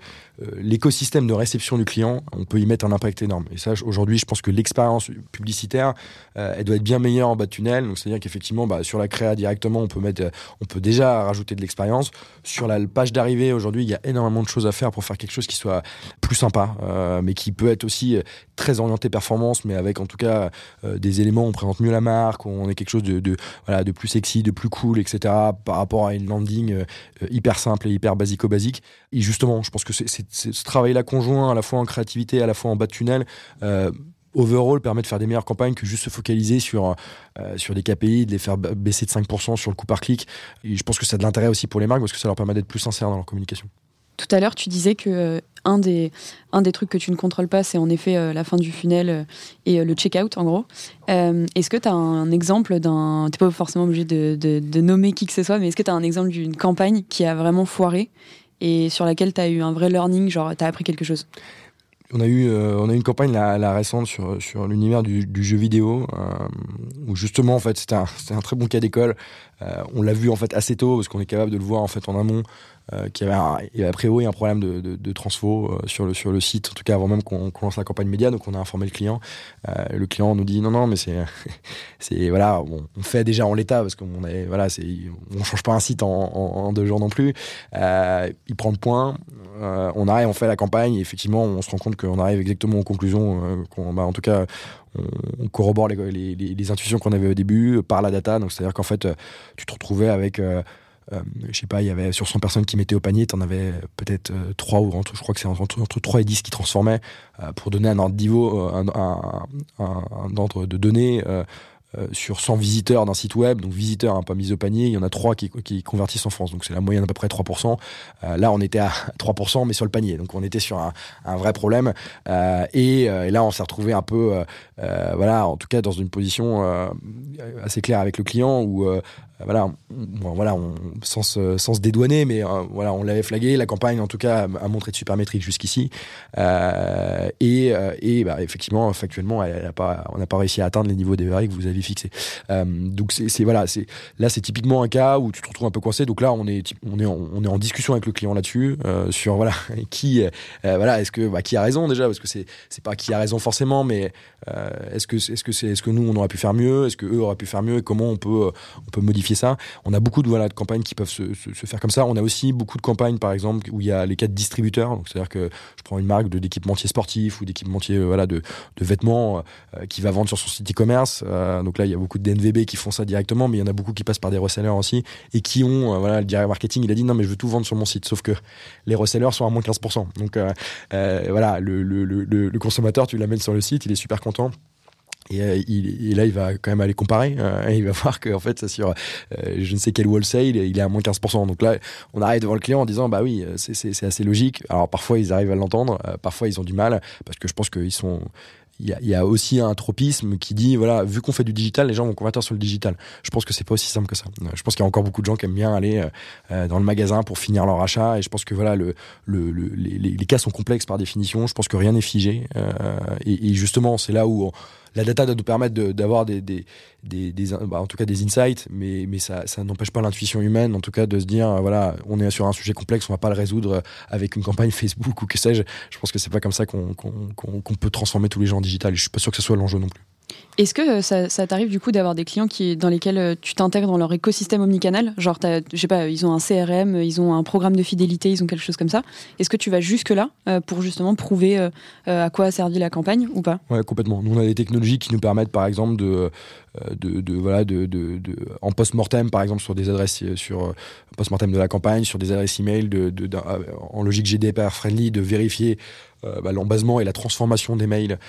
l'écosystème de réception du client. On peut y mettre un impact énorme. Et ça, aujourd'hui, je pense que l'expérience publicitaire, elle doit être bien meilleure en bas de tunnel. Donc c'est-à-dire qu'effectivement, bah, sur la créa directement, on peut mettre, on peut déjà rajouter de l'expérience. Sur la page d'arrivée, aujourd'hui, il y a énormément de choses à faire pour faire quelque chose qui soit plus sympa, mais qui peut être aussi très orienté performance, mais avec en tout cas euh, des éléments, on présente mieux la marque, on est quelque chose de, de, voilà, de plus sexy, de plus cool, etc. par rapport à une landing euh, hyper simple et hyper basico-basique. Et justement, je pense que c'est ce travail-là conjoint, à la fois en créativité, à la fois en bas de tunnel, euh, overall permet de faire des meilleures campagnes que juste se focaliser sur, sur des KPI, de les faire baisser de 5% sur le coût par clic. Je pense que ça a de l'intérêt aussi pour les marques parce que ça leur permet d'être plus sincères dans leur communication. Tout à l'heure, tu disais que euh, un, des, un des trucs que tu ne contrôles pas, c'est en effet euh, la fin du funnel euh, et le check-out, en gros. est-ce que tu as un exemple d'un. Tu pas forcément obligé de, de, nommer qui que ce soit, mais est-ce que tu as un exemple d'une campagne qui a vraiment foiré et sur laquelle tu as eu un vrai learning, genre tu as appris quelque chose? On a eu on a eu une campagne la, récente sur sur l'univers du, jeu vidéo où justement en fait c'était un, un très bon cas d'école on l'a vu en fait assez tôt parce qu'on est capable de le voir en fait en amont euh, qu'il y avait, un, il un problème de, de, transfo euh, sur, le, sur le site, en tout cas avant même qu'on lance la campagne média, donc on a informé le client. Euh, le client nous dit non, non, mais c'est, voilà, on fait déjà en l'état parce qu'on est, voilà, on change pas un site en, deux jours non plus. il prend le point, on arrive, on fait la campagne, et effectivement, on se rend compte qu'on arrive exactement aux conclusions, bah, en tout cas, on, corrobore les, les, intuitions qu'on avait au début par la data. Donc, c'est-à-dire qu'en fait, tu te retrouvais avec euh, je sais pas, il y avait sur 100 personnes qui mettaient au panier, tu en avais peut-être 3 euh, ou entre, je crois que c'est entre, entre, 3 et 10 qui transformaient euh, pour donner un ordre niveau, un, un, ordre de données. sur 100 visiteurs d'un site web, donc visiteurs un pas mis au panier, il y en a 3 qui, qui convertissent en France, donc c'est la moyenne à peu près 3%. là, on était à 3%, mais sur le panier, donc on était sur un, un vrai problème. Et, et, là, on s'est retrouvé un peu, voilà, en tout cas dans une position assez claire avec le client où voilà, on, voilà, on, sans, se, sans se dédouaner, mais euh, voilà, on l'avait flagué. La campagne, en tout cas, a, montré de super métriques jusqu'ici. Euh, et, euh, et bah, effectivement, factuellement, elle, a pas, on n'a pas réussi à atteindre les niveaux d'ERI que vous aviez fixés. donc c'est voilà, c'est là, c'est typiquement un cas où tu te retrouves un peu coincé. Donc là, on est, on est, en, on est en discussion avec le client là-dessus sur voilà qui, voilà, est-ce que bah, qui a raison déjà, parce que c'est pas qui a raison forcément, mais est-ce que est-ce que c'est est-ce que nous on aurait pu faire mieux, est-ce que eux auraient pu faire mieux, et comment on peut on peut modifier ça. On a beaucoup de, voilà, de campagnes qui peuvent se, faire comme ça. On a aussi beaucoup de campagnes, par exemple, où il y a les cas de distributeurs. C'est-à-dire que je prends une marque d'équipementier sportif ou d'équipementier euh, voilà, de, vêtements euh, qui va vendre sur son site e-commerce. Euh, donc là, il y a beaucoup de DNVB qui font ça directement, mais il y en a beaucoup qui passent par des resellers aussi et qui ont, voilà, le direct marketing, il a dit non, mais je veux tout vendre sur mon site. Sauf que les resellers sont à moins 15%. Donc voilà, le, le consommateur, tu l'amènes sur le site, il est super content. Et, euh, il, là, il va quand même aller comparer. Euh, et il va voir qu'en fait, sur euh, je ne sais quel wholesale, il est à moins 15%. Donc là, on arrive devant le client en disant, bah oui, c'est assez logique. Alors parfois, ils arrivent à l'entendre, parfois, ils ont du mal, parce que je pense qu'ils sont il y, a, aussi un tropisme qui dit voilà vu qu'on fait du digital les gens vont convertir sur le digital je pense que c'est pas aussi simple que ça je pense qu'il y a encore beaucoup de gens qui aiment bien aller dans le magasin pour finir leur achat et je pense que voilà le, le, les, cas sont complexes par définition je pense que rien n'est figé et, et, justement c'est là où la data doit nous permettre d'avoir des, bah, en tout cas des insights, mais, ça n'empêche pas l'intuition humaine, en tout cas, de se dire, voilà, on est sur un sujet complexe, on va pas le résoudre avec une campagne Facebook ou que sais-je. Je pense que c'est pas comme ça qu'on peut transformer tous les gens en digital. Je suis pas sûr que ce soit l'enjeu non plus. Est-ce que euh, ça, t'arrive du coup d'avoir des clients qui, dans lesquels euh, tu t'intègres dans leur écosystème omnicanal? Genre, je sais pas, ils ont un CRM, ils ont un programme de fidélité, ils ont quelque chose comme ça. Est-ce que tu vas jusque-là euh, pour justement prouver à quoi a servi la campagne ou pas? Ouais, complètement. Nous, on a des technologies qui nous permettent, par exemple, de, de, voilà, de, de, en post-mortem, par exemple, sur des adresses, sur post-mortem de la campagne, sur des adresses email, de, en logique GDPR friendly, de vérifier bah, l'embasement et la transformation des mails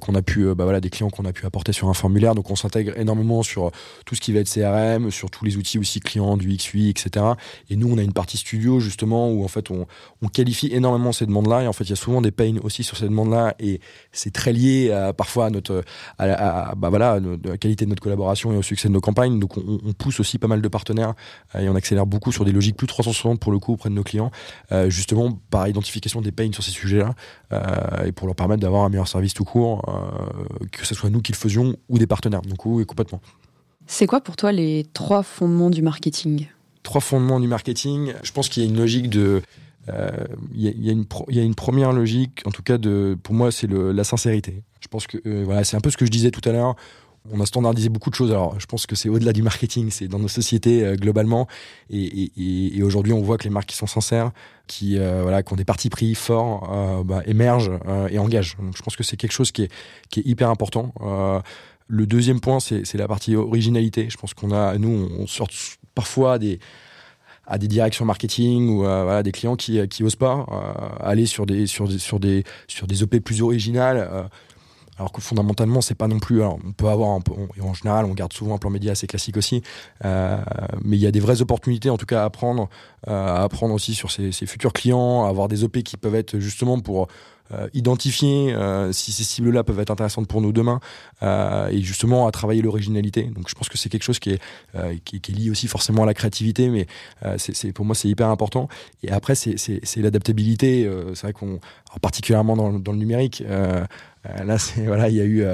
qu'on a pu, bah, voilà, des clients qu'on a pu apporter sur un formulaire. Donc on s'intègre énormément sur tout ce qui va être CRM, sur tous les outils aussi clients du XUI, etc. Et nous, on a une partie studio justement où en fait on, qualifie énormément ces demandes-là. Et en fait, il y a souvent des pains aussi sur ces demandes-là. Et c'est très lié à, parfois à notre, bah, voilà, la qualité de notre collaboration et au succès de nos campagnes. Donc on, pousse aussi pas mal de partenaires et on accélère beaucoup sur des logiques plus 360 pour le coup auprès de nos clients, justement par identification des pains sur ces sujets-là. Euh, et pour leur permettre d'avoir un meilleur service tout court, euh, que ce soit nous qui le faisions ou des partenaires. Donc oui, complètement. C'est quoi pour toi les trois fondements du marketing? Trois fondements du marketing. Je pense qu'il y a une logique de. Euh, il y, y, y, a une première logique, en tout cas, de, pour moi, c'est la sincérité. Je pense que voilà, c'est un peu ce que je disais tout à l'heure on a standardisé beaucoup de choses. Alors, je pense que c'est au-delà du marketing, c'est dans nos sociétés euh, globalement. Et, aujourd'hui, on voit que les marques qui sont sincères, qui, euh, voilà, ont des partis pris forts, euh, bah, émergent et engagent. Donc, je pense que c'est quelque chose qui est, hyper important. le deuxième point, c'est la partie originalité. Je pense qu'on a, nous, on sort parfois à des directions marketing ou à, des clients qui qui osent pas aller sur des sur des sur des sur des OP plus originales alors que fondamentalement c'est pas non plus alors on peut avoir en général on garde souvent un plan média assez classique aussi euh, mais il y a des vraies opportunités en tout cas à apprendre euh, à apprendre aussi sur ses, futurs clients à avoir des op qui peuvent être justement pour euh, identifier si ces cibles-là peuvent être intéressantes pour nous demain euh, et justement à travailler l'originalité. Donc je pense que c'est quelque chose qui est, lié aussi forcément à la créativité, mais c'est pour moi c'est hyper important. Et après c'est l'adaptabilité. c'est vrai qu'on particulièrement dans, le numérique. Là, c'est voilà, il y a eu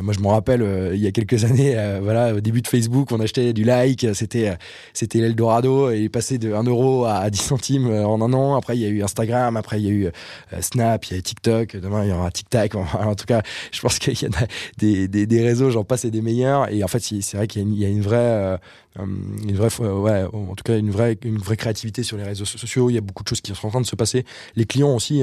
moi, je me rappelle, euh, il y a quelques années, euh, voilà, au début de Facebook, on achetait du like, c'était euh, c'était l'Eldorado, et passé de 1 euro à 10 centimes en un an. Après, il y a eu Instagram, après, il y a eu Snap, il y a TikTok, demain, il y aura TikTok. En, tout cas, je pense qu'il y a des, réseaux, j'en passe et des meilleurs. Et en fait, c'est vrai qu'il y, a une vraie... une vraie ouais en tout cas une vraie une vraie créativité sur les réseaux sociaux il y a beaucoup de choses qui sont en train de se passer les clients aussi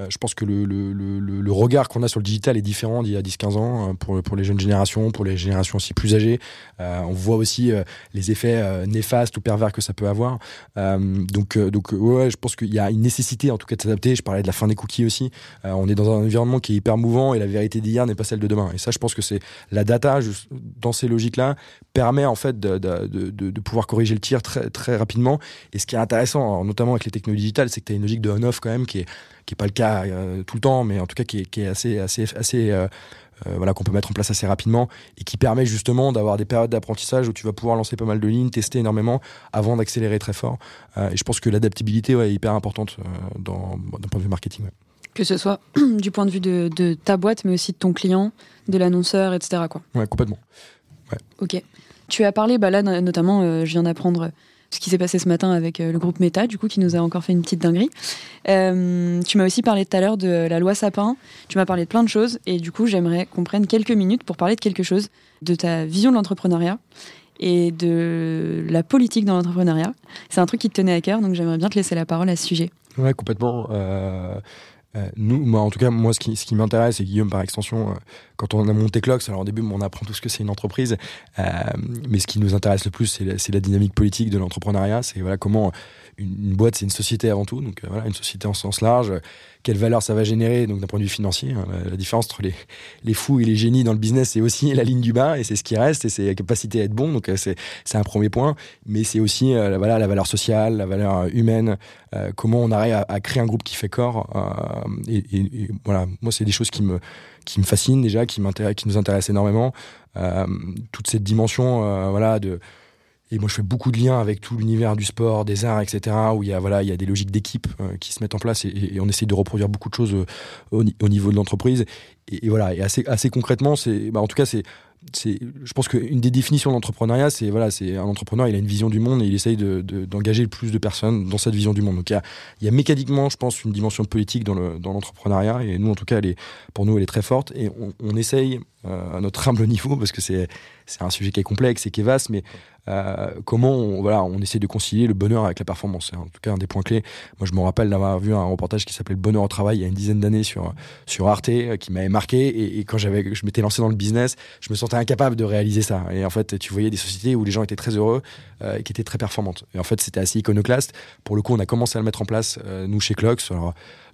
euh, je pense que le, regard qu'on a sur le digital est différent d'il y a 10-15 ans euh, pour, les jeunes générations, pour les générations aussi plus âgées. Euh, on voit aussi les effets néfastes ou pervers que ça peut avoir. donc, donc ouais, je pense qu'il y a une nécessité en tout cas de s'adapter. Je parlais de la fin des cookies aussi. on est dans un environnement qui est hyper mouvant et la vérité d'hier n'est pas celle de demain. Et ça, je pense que c'est la data dans ces logiques-là permet en fait de, pouvoir corriger le tir très, rapidement. Et ce qui est intéressant, notamment avec les technologies digitales, c'est que tu as une logique de on-off quand même qui est qui est pas le cas euh, tout le temps, mais en tout cas qui est, qui est assez, assez, assez euh, euh, voilà, qu'on peut mettre en place assez rapidement et qui permet justement d'avoir des périodes d'apprentissage où tu vas pouvoir lancer pas mal de lignes, tester énormément avant d'accélérer très fort. et je pense que l'adaptabilité ouais, est hyper importante dans, d'un point de vue marketing. Que ce soit du point de vue de, de, ta boîte, mais aussi de ton client, de l'annonceur, etc. Quoi. Ouais, complètement. Ouais. Ok. Tu as parlé, bah là notamment, je viens d'apprendre ce qui s'est passé ce matin avec euh, le groupe Meta, du coup, qui nous a encore fait une petite dinguerie. Euh, tu m'as aussi parlé tout à l'heure de la loi Sapin. Tu m'as parlé de plein de choses. Et du coup, j'aimerais qu'on prenne quelques minutes pour parler de quelque chose, de ta vision de l'entrepreneuriat et de la politique dans l'entrepreneuriat. C'est un truc qui te tenait à cœur, donc j'aimerais bien te laisser la parole à ce sujet. Ouais, complètement. Euh, euh, nous, moi, en tout cas, moi, ce qui, ce qui m'intéresse, et Guillaume par extension, euh, quand on a monté Clocks, alors au début, on apprend tout ce que c'est une entreprise, euh, mais ce qui nous intéresse le plus, c'est la, la, dynamique politique de l'entrepreneuriat. C'est voilà comment une, boîte, c'est une société avant tout, donc voilà, une société en sens large quelle valeur ça va générer donc d'un point de vue financier. Hein, la, différence entre les, les fous et les génies dans le business, c'est aussi la ligne du bas et c'est ce qui reste et c'est la capacité à être bon. Donc euh, c'est un premier point, mais c'est aussi euh, voilà la valeur sociale, la valeur euh, humaine, comment on arrive à, créer un groupe qui fait corps. Et, voilà, moi c'est des choses qui me qui me fascinent déjà, qui qui nous intéressent énormément. toute cette dimension, voilà de et moi je fais beaucoup de liens avec tout l'univers du sport, des arts, etc. Où il y a voilà, il y a des logiques d'équipe qui se mettent en place et, on essaye de reproduire beaucoup de choses au, niveau de l'entreprise. Et, voilà, et assez concrètement, c'est bah, en tout cas c'est je pense qu'une des définitions d'entrepreneuriat, c'est voilà, c'est un entrepreneur, il a une vision du monde et il essaye d'engager de, le plus de personnes dans cette vision du monde. Donc il y a, mécaniquement, je pense, une dimension politique dans l'entrepreneuriat dans et nous, en tout cas, pour nous, elle est très forte et on, essaye euh, à notre humble niveau parce que c'est c'est un sujet qui est complexe et qui est vaste, mais euh, comment on, voilà, on essaie de concilier le bonheur avec la performance. C'est en tout cas un des points clés. Moi, je me rappelle d'avoir vu un reportage qui s'appelait Le bonheur au travail il y a une dizaine d'années sur, sur Arte, euh, qui m'avait marqué. Et, quand j'avais, je m'étais lancé dans le business, je me sentais incapable de réaliser ça. Et en fait, tu voyais des sociétés où les gens étaient très heureux euh, et qui étaient très performantes. Et en fait, c'était assez iconoclaste. Pour le coup, on a commencé à le mettre en place, euh, nous, chez Clocks,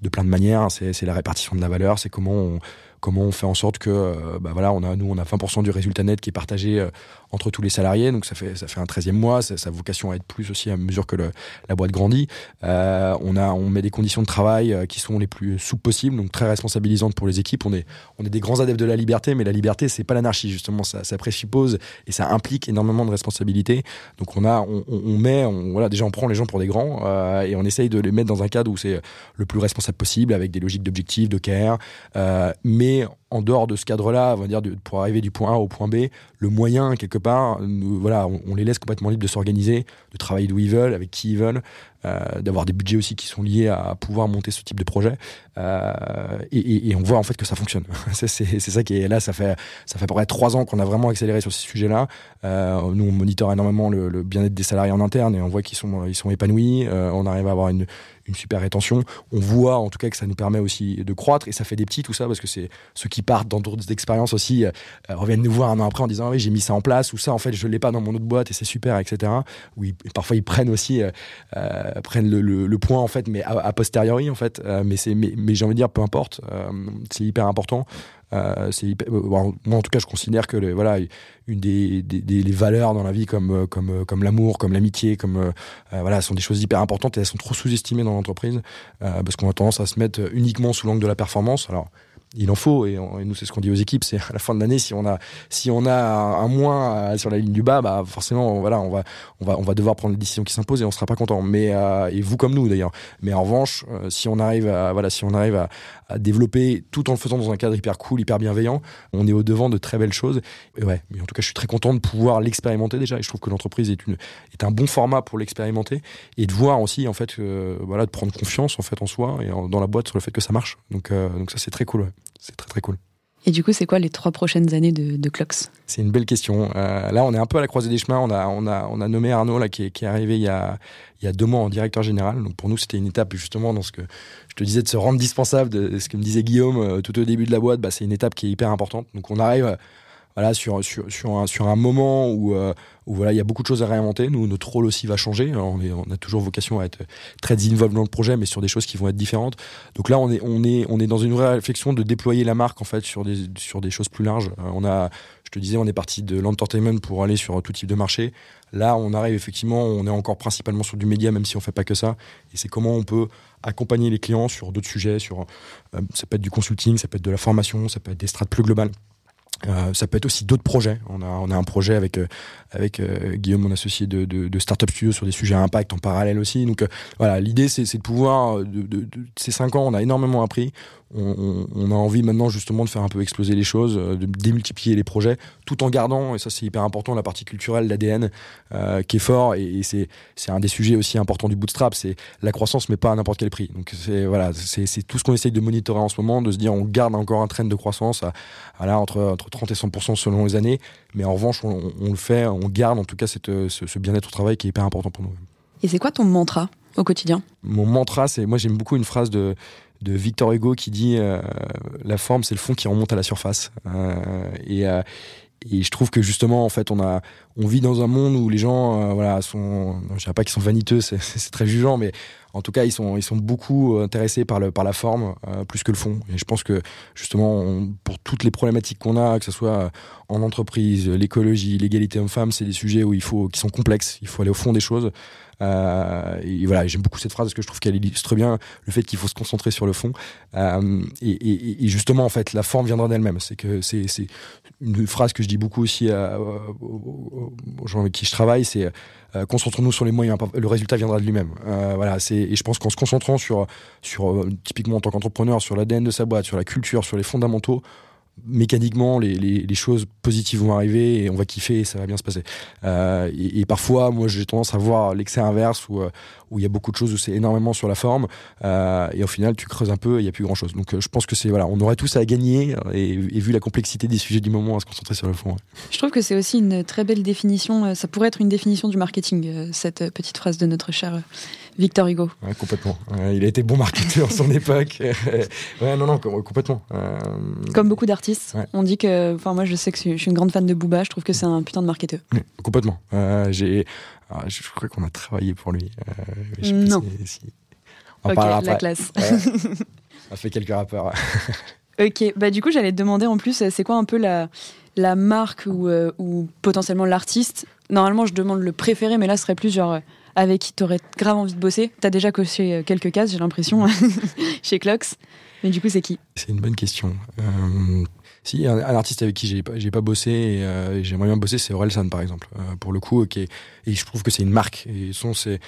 de plein de manières. C'est la répartition de la valeur, c'est comment on comment on fait en sorte que euh, bah voilà on a nous on a 20% du résultat net qui est partagé euh, entre tous les salariés donc ça fait ça fait un 13e mois ça, ça a vocation à être plus aussi à mesure que la boîte grandit. Euh, on a on met des conditions de travail euh, qui sont les plus souples possibles donc très responsabilisantes pour les équipes. On est on est des grands adeptes de la liberté mais la liberté c'est pas l'anarchie justement. Ça, ça présuppose et ça implique énormément de responsabilités. Donc on a on met on, voilà déjà on prend les gens pour des grands euh, et on essaye de les mettre dans un cadre où c'est le plus responsable possible avec des logiques d'objectifs de care mais en dehors de ce cadre-là, pour arriver du point A au point B, le moyen quelque part, voilà, on, les laisse complètement libres de s'organiser, de travailler d'où ils veulent, avec qui ils veulent, euh, d'avoir des budgets aussi qui sont liés à pouvoir monter ce type de projet. Euh, et, on voit en fait que ça fonctionne. c'est ça qui est là. Ça fait ça fait à peu près trois ans qu'on a vraiment accéléré sur ces sujets-là. Euh, nous, on monitore énormément le, le bien-être des salariés en interne et on voit qu'ils sont ils sont épanouis. on arrive à avoir une une super rétention. On voit en tout cas que ça nous permet aussi de croître et ça fait des petits tout ça parce que c'est ceux qui partent dans d'autres expériences aussi euh, reviennent nous voir un an après en disant ah oui j'ai mis ça en place ou ça en fait je l'ai pas dans mon autre boîte et c'est super etc. Oui parfois ils prennent aussi euh, euh, prennent le, point en fait mais a, posteriori en fait mais c'est mais j'ai envie de dire peu importe c'est hyper important euh, c'est moi en tout cas je considère que les, voilà une des, des, des, valeurs dans la vie comme comme comme l'amour comme l'amitié comme euh, voilà sont des choses hyper importantes et elles sont trop sous-estimées dans l'entreprise euh, parce qu'on a tendance à se mettre uniquement sous l'angle de la performance. Alors il en faut et, nous c'est ce qu'on dit aux équipes c'est à la fin de l'année si on a si on a un moins sur la ligne du bas bah forcément voilà on va on va on va devoir prendre des décisions qui s'imposent et on sera pas content. Mais euh, et vous comme nous d'ailleurs. Mais en revanche euh, si on arrive à voilà si on arrive à, développer tout en le faisant dans un cadre hyper cool hyper bienveillant on est au devant de très belles choses. Ouais mais en tout cas je suis très content de pouvoir l'expérimenter déjà et je trouve que l'entreprise est une est un bon format pour l'expérimenter et de voir aussi en fait euh, voilà de prendre confiance en fait en soi et dans la boîte sur le fait que ça marche. Donc donc ça c'est très cool c'est très très cool. Et du coup, c'est quoi les trois prochaines années de, de Clocks C'est une belle question. Euh, là, on est un peu à la croisée des chemins. On a, on a, on a nommé Arnaud là, qui, est, qui est arrivé il y, a, il y a deux mois en directeur général. Donc pour nous, c'était une étape justement dans ce que je te disais de se rendre dispensable, de ce que me disait Guillaume euh, tout au début de la boîte. Bah, c'est une étape qui est hyper importante. Donc on arrive voilà, sur, sur, sur, un, sur un moment où, euh, où voilà, il y a beaucoup de choses à réinventer. Nous, notre rôle aussi va changer. on, est, on a toujours vocation à être très involved dans le projet, mais sur des choses qui vont être différentes. Donc là, on est, on est, on est dans une vraie réflexion de déployer la marque en fait sur des, sur des choses plus larges. Euh, on a, je te disais, on est parti de l'entertainment pour aller sur tout type de marché. Là, on arrive effectivement, on est encore principalement sur du média, même si on fait pas que ça. Et c'est comment on peut accompagner les clients sur d'autres sujets, sur euh, ça peut être du consulting, ça peut être de la formation, ça peut être des strates plus globales. Euh, ça peut être aussi d'autres projets. On a, on a un projet avec, euh, avec euh, Guillaume, mon associé de, de, Startup Studio, sur des sujets à impact en parallèle aussi. Donc voilà, l'idée c'est de pouvoir, ces cinq ans, on a énormément appris on, a envie maintenant justement de faire un peu exploser les choses, de démultiplier les projets, tout en gardant, et ça c'est hyper important, la partie culturelle, l'ADN, qui est fort, et, c'est un des sujets aussi importants du bootstrap, c'est la croissance, mais pas à n'importe quel prix. Donc c'est voilà, c'est tout ce qu'on essaye de monitorer en ce moment, de se dire on garde encore un train de croissance à, voilà, entre, entre 30 et 100% selon les années, mais en revanche on, le fait, on garde en tout cas cette, ce, ce bien-être au travail qui est hyper important pour nous. Et c'est quoi ton mantra au quotidien? Mon mantra, c'est moi j'aime beaucoup une phrase de de Victor Hugo qui dit euh, la forme c'est le fond qui remonte à la surface euh, et, euh, et je trouve que justement en fait on a on vit dans un monde où les gens voilà sont je dirais pas qu'ils sont vaniteux c'est très jugeant mais en tout cas, ils sont, ils sont beaucoup intéressés par, le, par la forme plus que le fond. Et je pense que justement, pour toutes les problématiques qu'on a, que ce soit en entreprise, l'écologie, l'égalité homme-femme, c'est des sujets où il faut, qui sont complexes. Il faut aller au fond des choses. Euh, et voilà, j'aime beaucoup cette phrase parce que je trouve qu'elle illustre bien le fait qu'il faut se concentrer sur le fond. Euh, et, justement, en fait, la forme viendra d'elle-même. C'est une phrase que je dis beaucoup aussi aux, gens avec qui je travaille, c'est euh, concentrons-nous sur les moyens, le résultat viendra de lui-même. Euh, voilà, et je pense qu'en se concentrant sur typiquement en tant qu'entrepreneur sur l'ADN de sa boîte, sur la culture, sur les fondamentaux, mécaniquement, les, choses positives vont arriver et on va kiffer et ça va bien se passer. Euh, et, parfois, moi, j'ai tendance à voir l'excès inverse où, euh, où il y a beaucoup de choses où c'est énormément sur la forme euh, et au final, tu creuses un peu et il n'y a plus grand chose. Donc, je pense que c'est voilà, on aurait tous à gagner et, vu la complexité des sujets du moment, à se concentrer sur le fond. Je trouve que c'est aussi une très belle définition. Ça pourrait être une définition du marketing, cette petite phrase de notre cher Victor Hugo. Ouais, complètement. il a été bon marketeur en son époque. ouais, non, non, complètement. Comme beaucoup d'artistes on dit que, enfin moi je sais que je suis une grande fan de Booba, je trouve que c'est un putain de marketeur. complètement. Euh, j'ai, ah, je crois qu'on a travaillé pour lui. Euh, non. ok, la classe. on a fait quelques rappeurs. ok, bah du coup j'allais te demander en plus, c'est quoi un peu la, la marque ou, euh, ou potentiellement l'artiste? Normalement je demande le préféré, mais là ce serait plus genre avec qui tu aurais grave envie de bosser. T'as déjà coché quelques cases, j'ai l'impression, chez Clocks. Mais du coup, c'est qui? C'est une bonne question. Euh, si, un, artiste avec qui j'ai pas, pas bossé et euh, j'aimerais bien bosser, c'est Orelsan par exemple. Euh, pour le coup, et je trouve que c'est une marque. Et son, c'est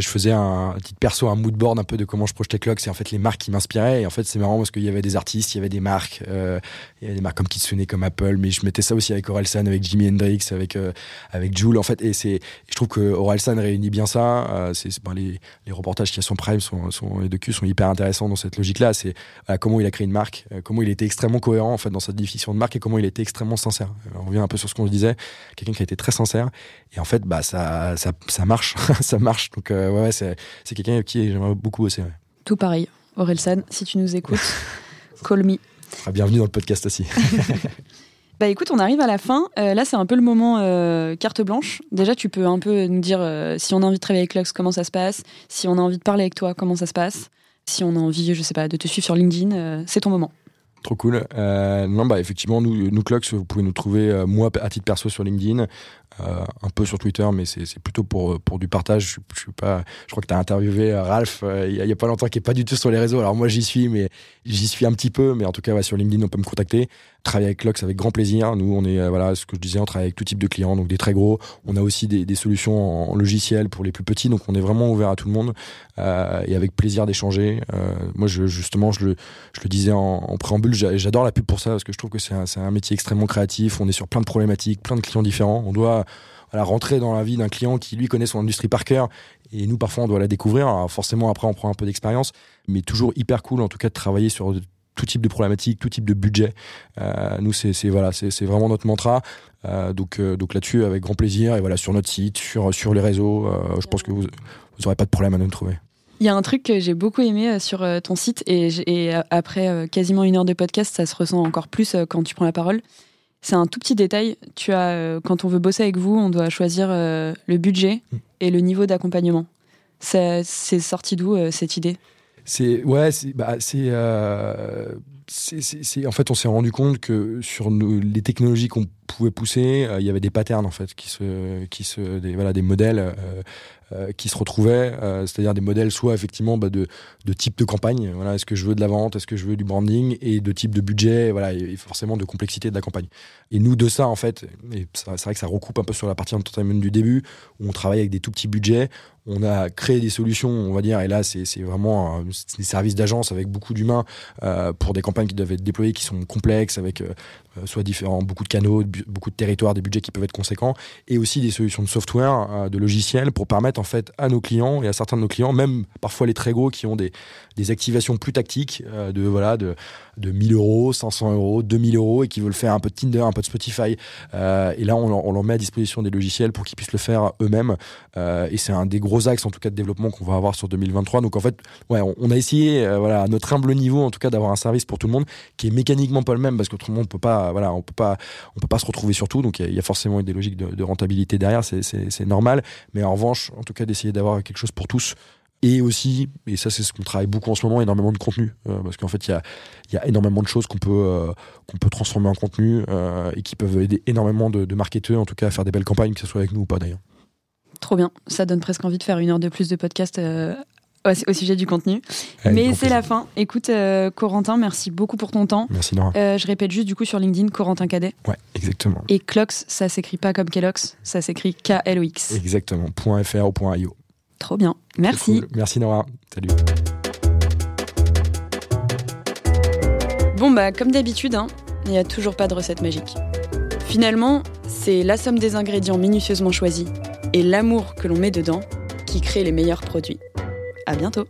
je faisais un, petit perso, un mood board un peu de comment je projetais Clock. C'est en fait les marques qui m'inspiraient. Et en fait, c'est marrant parce qu'il y avait des artistes, il y avait des marques, euh, il y avait des marques comme Kitsune, comme Apple. Mais je mettais ça aussi avec Orelsan, avec Jimi Hendrix, avec euh, avec Jules. En fait, et c'est, je trouve que Orelsan réunit bien ça. Euh, c'est ben, les, les reportages qui sont Prime, sont, sont les docus sont hyper intéressants dans cette logique-là. C'est comment il a créé une marque, comment il était extrêmement cohérent en fait dans sa définition de marque et comment il était extrêmement sincère. on revient un peu sur ce qu'on disait. Quelqu'un qui a été très sincère. Et en fait, bah ça ça, ça marche, ça marche. Donc ouais, ouais c'est quelqu'un avec qui j'aimerais beaucoup bosser. Tout pareil. Orelsan, si tu nous écoutes, call me. Bienvenue dans le podcast aussi. Bah écoute, on arrive à la fin. Euh, là, c'est un peu le moment euh, carte blanche. Déjà, tu peux un peu nous dire euh, si on a envie de travailler avec Lux, comment ça se passe. Si on a envie de parler avec toi, comment ça se passe. Si on a envie, je sais pas, de te suivre sur LinkedIn, c'est ton moment. Trop cool. non, bah effectivement, nous, nous Clocks, vous pouvez nous trouver, moi, à titre perso, sur LinkedIn. Euh, un peu sur Twitter, mais c'est plutôt pour, pour du partage. Je, suis pas, je crois que tu as interviewé euh, Ralph euh, il y, a pas longtemps, qui est pas du tout sur les réseaux. Alors moi, j'y suis, mais j'y suis un petit peu. Mais en tout cas, sur LinkedIn, on peut me contacter. Travailler avec Lux avec grand plaisir. Nous, on est, voilà, ce que je disais, on travaille avec tout type de clients, donc des très gros. On a aussi des, solutions en, logiciel pour les plus petits, donc on est vraiment ouvert à tout le monde et avec plaisir d'échanger. moi, justement, je le, je le disais en, en préambule, j'adore la pub pour ça parce que je trouve que c'est un, un métier extrêmement créatif. On est sur plein de problématiques, plein de clients différents. On doit rentrer dans la vie d'un client qui lui connaît son industrie par cœur. Et nous parfois on doit la découvrir. Forcément après on prend un peu d'expérience. Mais toujours hyper cool en tout cas de travailler sur tout type de problématiques tout type de budget. Euh, nous c'est voilà c'est vraiment notre mantra. Euh, donc euh, donc là-dessus avec grand plaisir. Et voilà sur notre site sur sur les réseaux je pense que vous n'aurez pas de problème à nous trouver. Il y a un truc que j'ai beaucoup aimé sur ton site. Et après quasiment une heure de podcast, ça se ressent encore plus quand tu prends la parole. C'est un tout petit détail. Tu as, euh, quand on veut bosser avec vous, on doit choisir euh, le budget mm. et le niveau d'accompagnement. C'est sorti d'où euh, cette idée? C'est ouais, c'est bah, c'est en fait on s'est rendu compte que sur les technologies qu'on pouvait pousser, il y avait des patterns en fait qui se qui se des, voilà des modèles euh, qui se retrouvaient, euh, c'est-à-dire des modèles soit effectivement bah, de, de type de campagne, voilà, est-ce que je veux de la vente, est-ce que je veux du branding, et de type de budget, voilà, et forcément de complexité de la campagne. Et nous, de ça, en fait, et c'est vrai que ça recoupe un peu sur la partie entertainment du début, où on travaille avec des tout petits budgets, on a créé des solutions, on va dire, et là, c'est vraiment euh, des services d'agence avec beaucoup d'humains euh, pour des campagnes qui doivent être déployées, qui sont complexes, avec euh, soit différents, beaucoup de canaux, beaucoup de territoires, des budgets qui peuvent être conséquents, et aussi des solutions de software, de logiciels, pour permettre en fait à nos clients et à certains de nos clients, même parfois les très gros qui ont des, des activations plus tactiques euh, de voilà de, de 1000 euros, 500 euros, 2000 euros et qui veulent faire un peu de Tinder, un peu de Spotify. Euh, et là, on, on, leur met à disposition des logiciels pour qu'ils puissent le faire eux-mêmes. Euh, et c'est un des gros axes en tout cas de développement qu'on va avoir sur 2023. Donc en fait, ouais, on, a essayé, voilà, à notre humble niveau en tout cas, d'avoir un service pour tout le monde qui est mécaniquement pas le même parce qu'autrement on peut pas, voilà, on peut pas, on peut pas se retrouver sur tout. Donc il y, a forcément des logiques de, rentabilité derrière, c'est normal. Mais en revanche, en tout cas, d'essayer d'avoir quelque chose pour tous et aussi, et ça c'est ce qu'on travaille beaucoup en ce moment, énormément de contenu, parce qu'en fait il y a, y a, énormément de choses qu'on peut, qu'on peut transformer en contenu et qui peuvent aider énormément de, de marketeurs, en tout cas à faire des belles campagnes, que ce soit avec nous ou pas d'ailleurs. Trop bien, ça donne presque envie de faire une heure de plus de podcast au sujet du contenu. Mais c'est la fin. Écoute, euh, Corentin, merci beaucoup pour ton temps. Merci Nora. Euh, je répète juste du coup sur LinkedIn, Corentin Cadet. Ouais, exactement. Et Clox, ça s'écrit pas comme Kellogg's, ça s'écrit K-L-O-X. Exactement, .fr ou .io. Trop bien. Merci. Merci Nora. Salut. Bon bah comme d'habitude, hein, il n'y a toujours pas de recette magique. Finalement, c'est la somme des ingrédients minutieusement choisis et l'amour que l'on met dedans qui crée les meilleurs produits. À bientôt.